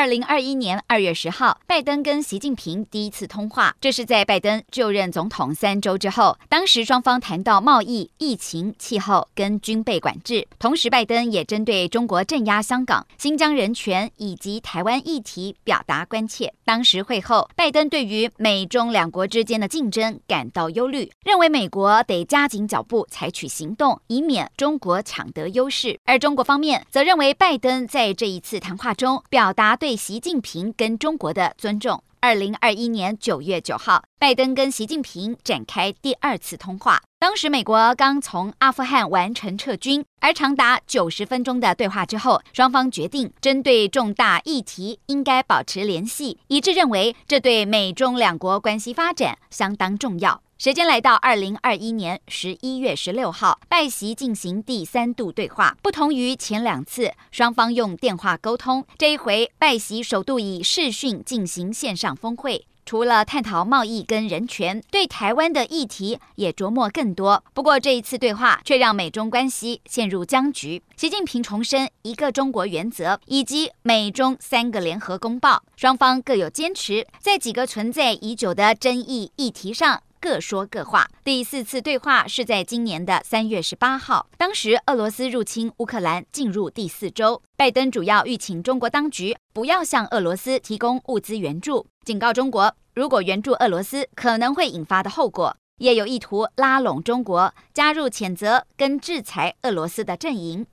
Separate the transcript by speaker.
Speaker 1: 二零二一年二月十号，拜登跟习近平第一次通话，这是在拜登就任总统三周之后。当时双方谈到贸易、疫情、气候跟军备管制，同时拜登也针对中国镇压香港、新疆人权以及台湾议题表达关切。当时会后，拜登对于美中两国之间的竞争感到忧虑，认为美国得加紧脚步采取行动，以免中国抢得优势。而中国方面则认为拜登在这一次谈话中表达对对习近平跟中国的尊重。二零二一年九月九号，拜登跟习近平展开第二次通话。当时美国刚从阿富汗完成撤军，而长达九十分钟的对话之后，双方决定针对重大议题应该保持联系，一致认为这对美中两国关系发展相当重要。时间来到二零二一年十一月十六号，拜习进行第三度对话。不同于前两次双方用电话沟通，这一回拜习首度以视讯进行线上峰会。除了探讨贸易跟人权，对台湾的议题也琢磨更多。不过这一次对话却让美中关系陷入僵局。习近平重申一个中国原则以及美中三个联合公报，双方各有坚持，在几个存在已久的争议议题上。各说各话。第四次对话是在今年的三月十八号，当时俄罗斯入侵乌克兰进入第四周，拜登主要欲请中国当局不要向俄罗斯提供物资援助，警告中国如果援助俄罗斯可能会引发的后果，也有意图拉拢中国加入谴责跟制裁俄罗斯的阵营。